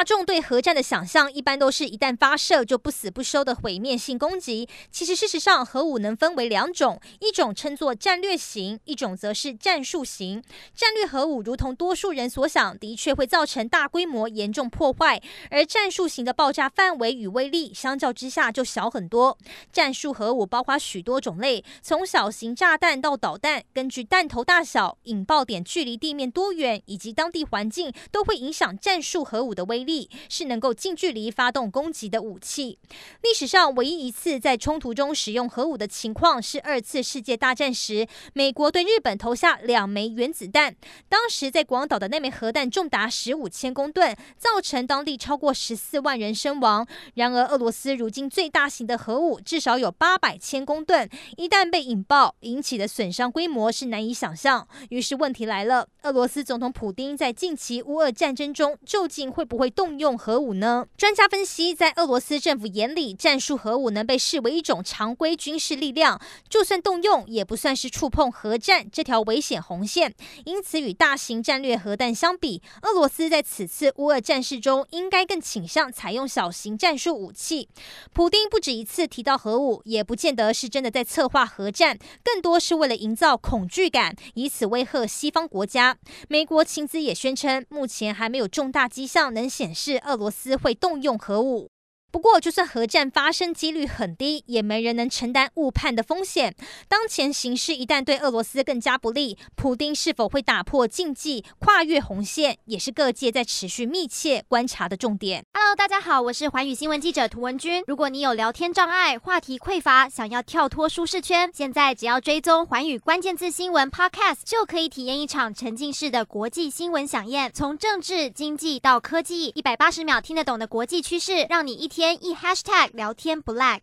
大众对核战的想象，一般都是一旦发射就不死不休的毁灭性攻击。其实，事实上，核武能分为两种，一种称作战略型，一种则是战术型。战略核武如同多数人所想，的确会造成大规模严重破坏，而战术型的爆炸范围与威力相较之下就小很多。战术核武包括许多种类，从小型炸弹到导弹，根据弹头大小、引爆点距离地面多远以及当地环境，都会影响战术核武的威力。是能够近距离发动攻击的武器。历史上唯一一次在冲突中使用核武的情况是二次世界大战时，美国对日本投下两枚原子弹。当时在广岛的那枚核弹重达十五千公吨，造成当地超过十四万人身亡。然而，俄罗斯如今最大型的核武至少有八百千公吨，一旦被引爆，引起的损伤规模是难以想象。于是问题来了：俄罗斯总统普丁在近期乌俄战争中，究竟会不会动用核武呢？专家分析，在俄罗斯政府眼里，战术核武能被视为一种常规军事力量，就算动用，也不算是触碰核战这条危险红线。因此，与大型战略核弹相比，俄罗斯在此次乌俄战事中，应该更倾向采用小型战术武器。普丁不止一次提到核武，也不见得是真的在策划核战，更多是为了营造恐惧感，以此威吓西方国家。美国情资也宣称，目前还没有重大迹象能显。是俄罗斯会动用核武。不过，就算核战发生几率很低，也没人能承担误判的风险。当前形势一旦对俄罗斯更加不利，普丁是否会打破禁忌、跨越红线，也是各界在持续密切观察的重点。Hello，大家好，我是寰宇新闻记者涂文君。如果你有聊天障碍、话题匮乏，想要跳脱舒适圈，现在只要追踪寰宇关键字新闻 Podcast，就可以体验一场沉浸式的国际新闻饗宴。从政治、经济到科技，一百八十秒听得懂的国际趋势，让你一天。天一 hashtag 聊天不 lag。